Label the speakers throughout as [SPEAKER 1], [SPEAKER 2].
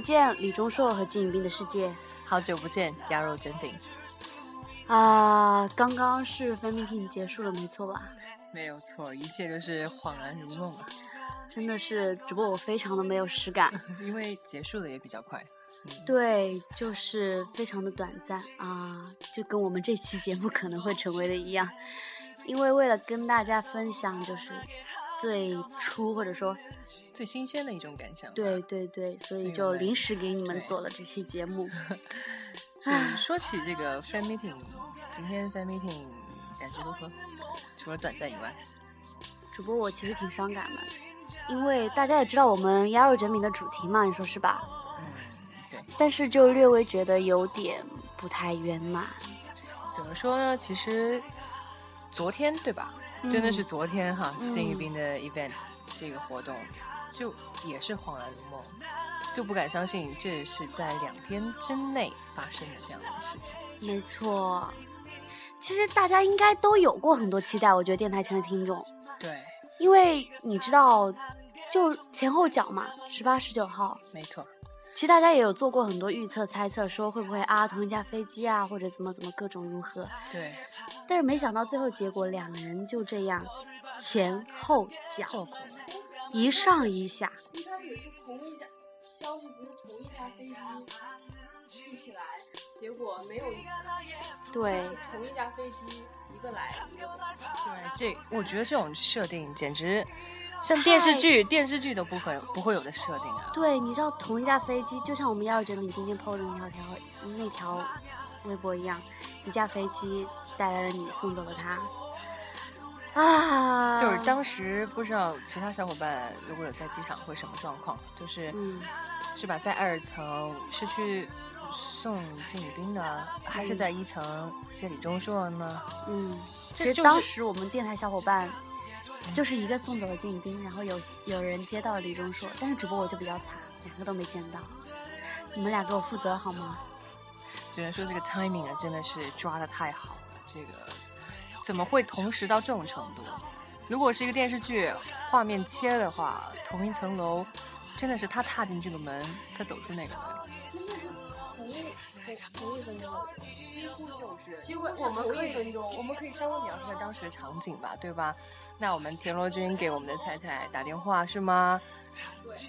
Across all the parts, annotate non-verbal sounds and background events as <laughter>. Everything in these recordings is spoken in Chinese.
[SPEAKER 1] 见，李钟硕和金宇彬的世界。
[SPEAKER 2] 好久不见，鸭肉卷饼。
[SPEAKER 1] 啊，刚刚是 fan meeting 结束了，没错吧？
[SPEAKER 2] 没有错，一切都是恍然如梦啊！
[SPEAKER 1] 真的是，只不过我非常的没有实感，<laughs>
[SPEAKER 2] 因为结束的也比较快。
[SPEAKER 1] 对，就是非常的短暂啊，就跟我们这期节目可能会成为的一样。因为为了跟大家分享，就是最初或者说
[SPEAKER 2] 最新鲜的一种感想。
[SPEAKER 1] 对对对，所以就临时给你们做了这期节目。<laughs> <laughs>
[SPEAKER 2] 说起这个 fan meeting，今天 fan meeting 感觉如何？除了短暂以外，
[SPEAKER 1] 主播我其实挺伤感的，因为大家也知道我们鸭肉卷饼的主题嘛，你说是吧？
[SPEAKER 2] 嗯，对。
[SPEAKER 1] 但是就略微觉得有点不太圆满。
[SPEAKER 2] 怎么说呢？其实。昨天对吧？真的是昨天哈，金宇彬的 event 这个活动，就也是恍然如梦，就不敢相信这是在两天之内发生的这样的事情。
[SPEAKER 1] 没错，其实大家应该都有过很多期待，我觉得电台前的听众。
[SPEAKER 2] 对，
[SPEAKER 1] 因为你知道，就前后脚嘛，十八、十九号。
[SPEAKER 2] 没错。
[SPEAKER 1] 其实大家也有做过很多预测猜测，说会不会啊同一架飞机啊，或者怎么怎么各种如何。
[SPEAKER 2] 对。
[SPEAKER 1] 但是没想到最后结果，两人就这样前后脚，一上一下。
[SPEAKER 3] 一开始是同一架消息，不是同一架飞机一起来，结果没有一起来。
[SPEAKER 1] 对。
[SPEAKER 3] 同一架飞机一个来一个走。
[SPEAKER 2] 对，这我觉得这种设定简直。像电视剧，电视剧都不会不会有的设定啊！
[SPEAKER 1] 对，你知道同一架飞机，就像我们幺二九你今天 PO 的那条条那条微博一样，一架飞机带来了你，送走了他。啊！
[SPEAKER 2] 就是当时不知道其他小伙伴如果有在机场会什么状况，就是是吧，在二层是去送金宇彬呢，还是在一层接李钟硕呢？
[SPEAKER 1] 嗯，其实当时我们电台小伙伴。就是一个送走了金宇彬，然后有有人接到了李钟硕，但是主播我就比较惨，两个都没见到。你们俩给我负责好吗？
[SPEAKER 2] 只能说这个 timing 啊，真的是抓的太好了。这个怎么会同时到这种程度？如果是一个电视剧画面切的话，同一层楼，真的是他踏进这个门，他走出那个门。
[SPEAKER 3] 同一同一分钟，几乎就是，几乎
[SPEAKER 2] 我们可以我们可以稍微描述一下当时的场景吧，对吧？那我们田螺君给我们的菜菜打电话是吗？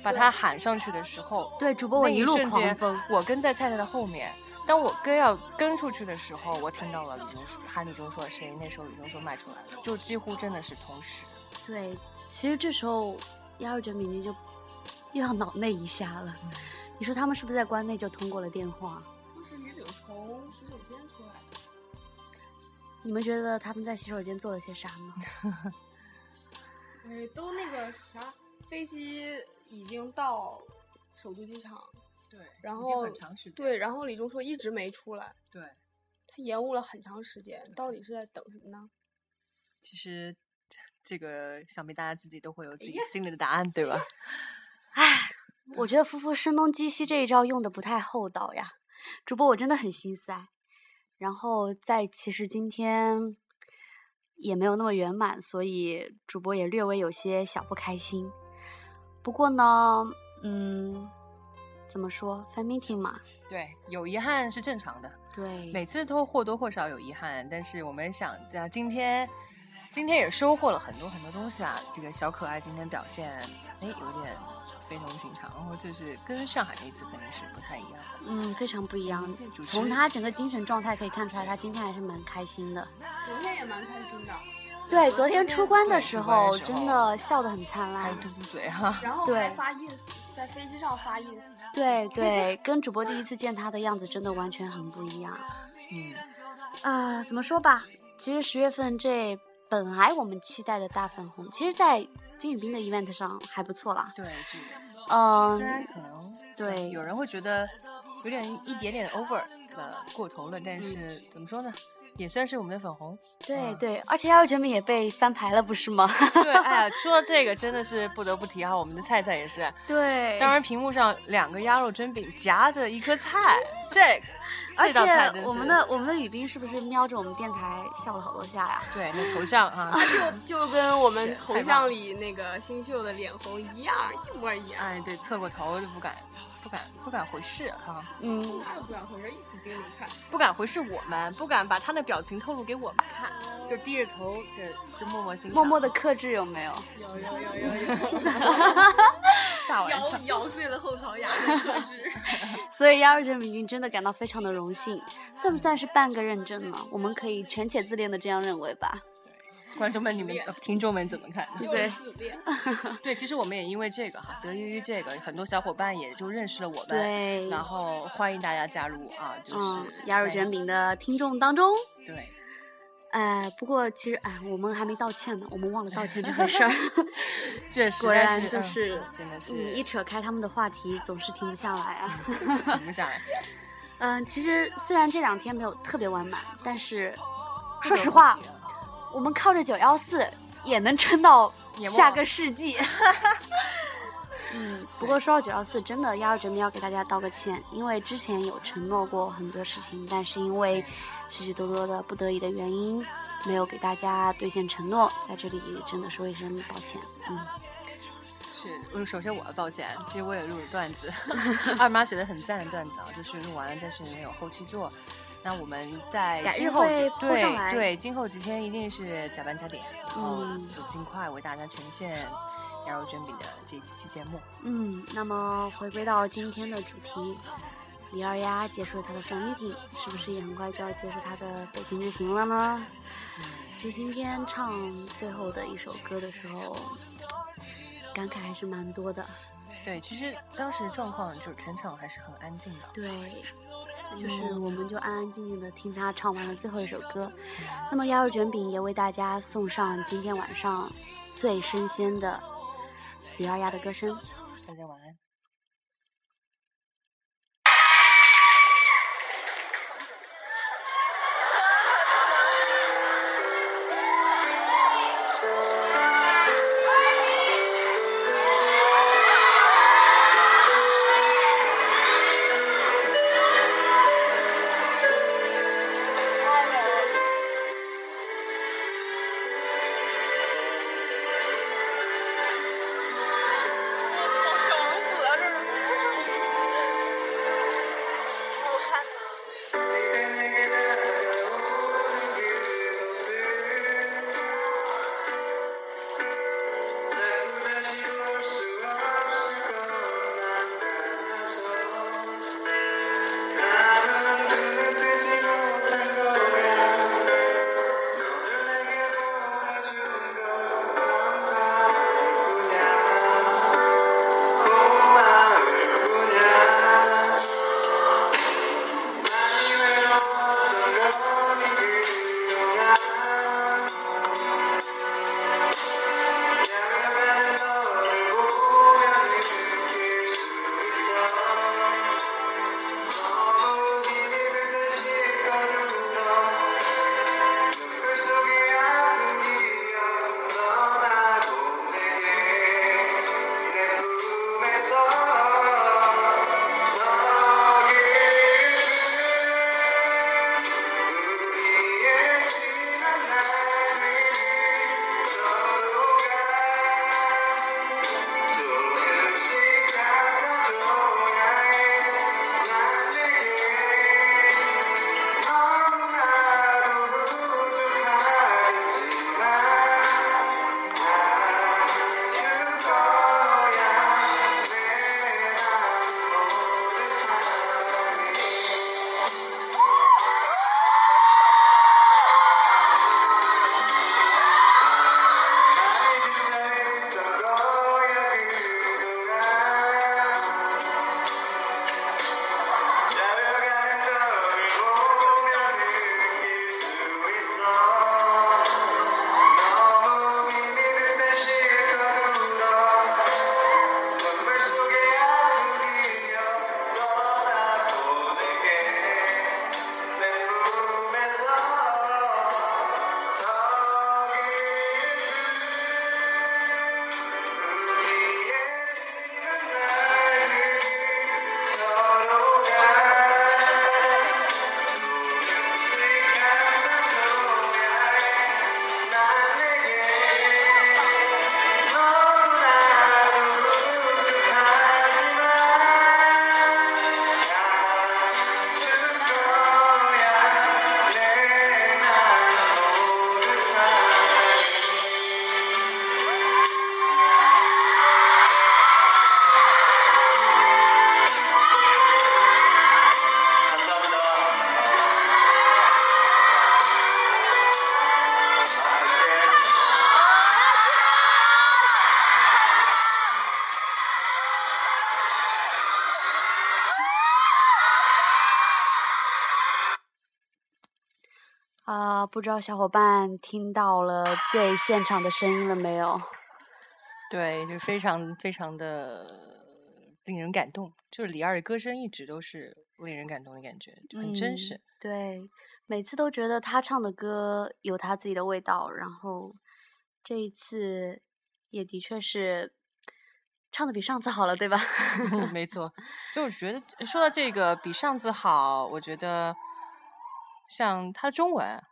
[SPEAKER 2] 把他喊上去的时候，
[SPEAKER 1] 对主播我一路狂奔，
[SPEAKER 2] 我跟在菜菜的后面。当我跟要跟出去的时候，我听到了李钟硕喊李钟硕的声音，那时候李钟硕迈出来了，就几乎真的是同时。
[SPEAKER 1] 对，其实这时候幺二九米妮就又要脑内一下了。你说他们是不是在关内就通过了电话？
[SPEAKER 3] 当时女主从洗手间出来的。
[SPEAKER 1] 你们觉得他们在洗手间做了些啥吗？
[SPEAKER 3] 哎，都那个啥，飞机已经到首都机场，
[SPEAKER 2] 对，
[SPEAKER 3] 然后
[SPEAKER 2] 很长时间，
[SPEAKER 3] 对，然后李钟硕一直没出来，
[SPEAKER 2] 对，
[SPEAKER 3] 他延误了很长时间，到底是在等什么呢？
[SPEAKER 2] 其实这个想必大家自己都会有自己心里的答案，对吧？
[SPEAKER 1] 唉，我觉得夫妇声东击西这一招用的不太厚道呀，主播我真的很心塞。然后在其实今天。也没有那么圆满，所以主播也略微有些小不开心。不过呢，嗯，怎么说，fan meeting 嘛，
[SPEAKER 2] 对，有遗憾是正常的。
[SPEAKER 1] 对，
[SPEAKER 2] 每次都或多或少有遗憾，但是我们想，啊，今天。今天也收获了很多很多东西啊！这个小可爱今天表现，哎，有点非同寻常，然后就是跟上海那次肯定是不太一样的。
[SPEAKER 1] 嗯，非常不一样。从他整个精神状态可以看出来，他今天还是蛮开心的。
[SPEAKER 3] 昨天也蛮开心的。
[SPEAKER 1] 对，昨天出关的时候真的笑得很灿烂，
[SPEAKER 2] 还嘟嘴哈。
[SPEAKER 3] 然后还发 ins，在飞机上发 ins。
[SPEAKER 1] 对对，跟主播第一次见他的样子真的完全很不一样。
[SPEAKER 2] 嗯。
[SPEAKER 1] 啊，怎么说吧？其实十月份这。本来我们期待的大粉红，其实，在金宇彬的 event 上还不错啦。
[SPEAKER 2] 对，是。
[SPEAKER 1] 嗯，
[SPEAKER 2] 虽然可能
[SPEAKER 1] 对
[SPEAKER 2] 有人会觉得有点一点点 over 了过头了，但是怎么说呢，也算是我们的粉红。
[SPEAKER 1] 对对，而且幺二卷饼也被翻牌了，不是吗？
[SPEAKER 2] 对，哎呀，<laughs> 说到这个真的是不得不提哈，我们的菜菜也是。
[SPEAKER 1] 对。
[SPEAKER 2] 当然，屏幕上两个鸭肉卷饼夹着一颗菜，这
[SPEAKER 1] 而且我们的我们的雨冰是不是瞄着我们电台笑了好多下呀？
[SPEAKER 2] 对那头像啊，
[SPEAKER 3] 就就跟我们头像里那个新秀的脸红一样，一模一样。
[SPEAKER 2] 哎，对，侧过头就不敢不敢不敢回视啊，
[SPEAKER 1] 嗯，
[SPEAKER 3] 哪有不敢回事，一直盯着看。
[SPEAKER 2] 不敢回视我们，不敢把他的表情透露给我们看，就低着头，这就默默欣赏，
[SPEAKER 1] 默默的克制有没有？
[SPEAKER 3] 有有有有有，咬 <laughs>
[SPEAKER 2] 大晚上。
[SPEAKER 3] 咬碎了后槽牙的特质。<laughs>
[SPEAKER 1] 所以鸭肉卷饼君真的感到非常的荣幸，算不算是半个认证呢？我们可以权且自恋的这样认为吧。
[SPEAKER 2] 观众们、你们、呃听众们怎么看？
[SPEAKER 1] 对。<laughs>
[SPEAKER 2] 对，其实我们也因为这个哈，得益于这个，很多小伙伴也就认识了我们，
[SPEAKER 1] 对
[SPEAKER 2] 然后欢迎大家加入啊，就是
[SPEAKER 1] 嗯，鸭肉卷饼的听众当中，
[SPEAKER 2] 对，
[SPEAKER 1] 哎，不过其实哎，我们还没道歉呢，我们忘了道歉这回事儿。<laughs>
[SPEAKER 2] 这实
[SPEAKER 1] 果
[SPEAKER 2] 在是嗯
[SPEAKER 1] 然就是
[SPEAKER 2] 真的是
[SPEAKER 1] 你，一扯开他们的话题，总是停不下来啊。<laughs>
[SPEAKER 2] 停不下来。<laughs>
[SPEAKER 1] 嗯，其实虽然这两天没有特别完满，但是说实话我们靠着九幺四也能撑到下个世纪。嗯，不过说到九幺四，真的鸭肉卷饼要给大家道个歉，因为之前有承诺过很多事情，但是因为许许多多的不得已的原因，没有给大家兑现承诺，在这里真的说一声抱歉。嗯，
[SPEAKER 2] 是，呃首先我要抱歉，其实我也录了段子，<laughs> 二妈写的很赞的段子啊，就是录完了，但是没有后期做。那我们在
[SPEAKER 1] 改日
[SPEAKER 2] 今后对对，今后几天一定是加班加点，然后
[SPEAKER 1] 嗯
[SPEAKER 2] 就尽快为大家呈现鸭肉卷饼的这几期节目。
[SPEAKER 1] 嗯，那么回归到今天的主题，李二丫结束了她的 fan meeting，是不是也很快就要结束她的北京之行了呢？其实今天唱最后的一首歌的时候，感慨还是蛮多的。
[SPEAKER 2] 对，其实当时状况就是全场还是很安静的。
[SPEAKER 1] 对，就是我们就安安静静的听她唱完了最后一首歌。那么鸭肉卷饼也为大家送上今天晚上最生鲜的李二丫的歌声。
[SPEAKER 2] 大家晚安。
[SPEAKER 1] 不知道小伙伴听到了最现场的声音了没有？
[SPEAKER 2] 对，就非常非常的令人感动。就是李二的歌声一直都是令人感动的感觉，就很真实。
[SPEAKER 1] 对，每次都觉得他唱的歌有他自己的味道，然后这一次也的确是唱的比上次好了，对吧？<laughs>
[SPEAKER 2] 没 <laughs> 错，就我觉得说到这个比上次好，我觉得像他中文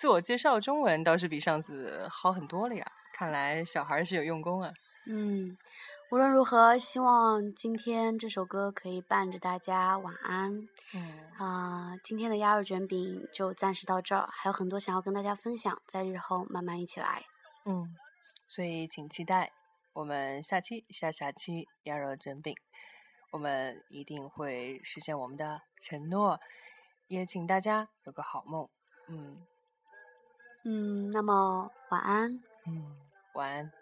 [SPEAKER 2] 自我介绍中文倒是比上次好很多了呀。看来小孩是有用功啊。
[SPEAKER 1] 嗯，无论如何，希望今天这首歌可以伴着大家晚安。
[SPEAKER 2] 嗯
[SPEAKER 1] 啊，今天的鸭肉卷饼就暂时到这儿，还有很多想要跟大家分享，在日后慢慢一起来。
[SPEAKER 2] 嗯，所以请期待我们下期、下下期鸭肉卷饼，我们一定会实现我们的承诺，也请大家有个好梦。嗯
[SPEAKER 1] 嗯，那么晚安。
[SPEAKER 2] 嗯，晚安。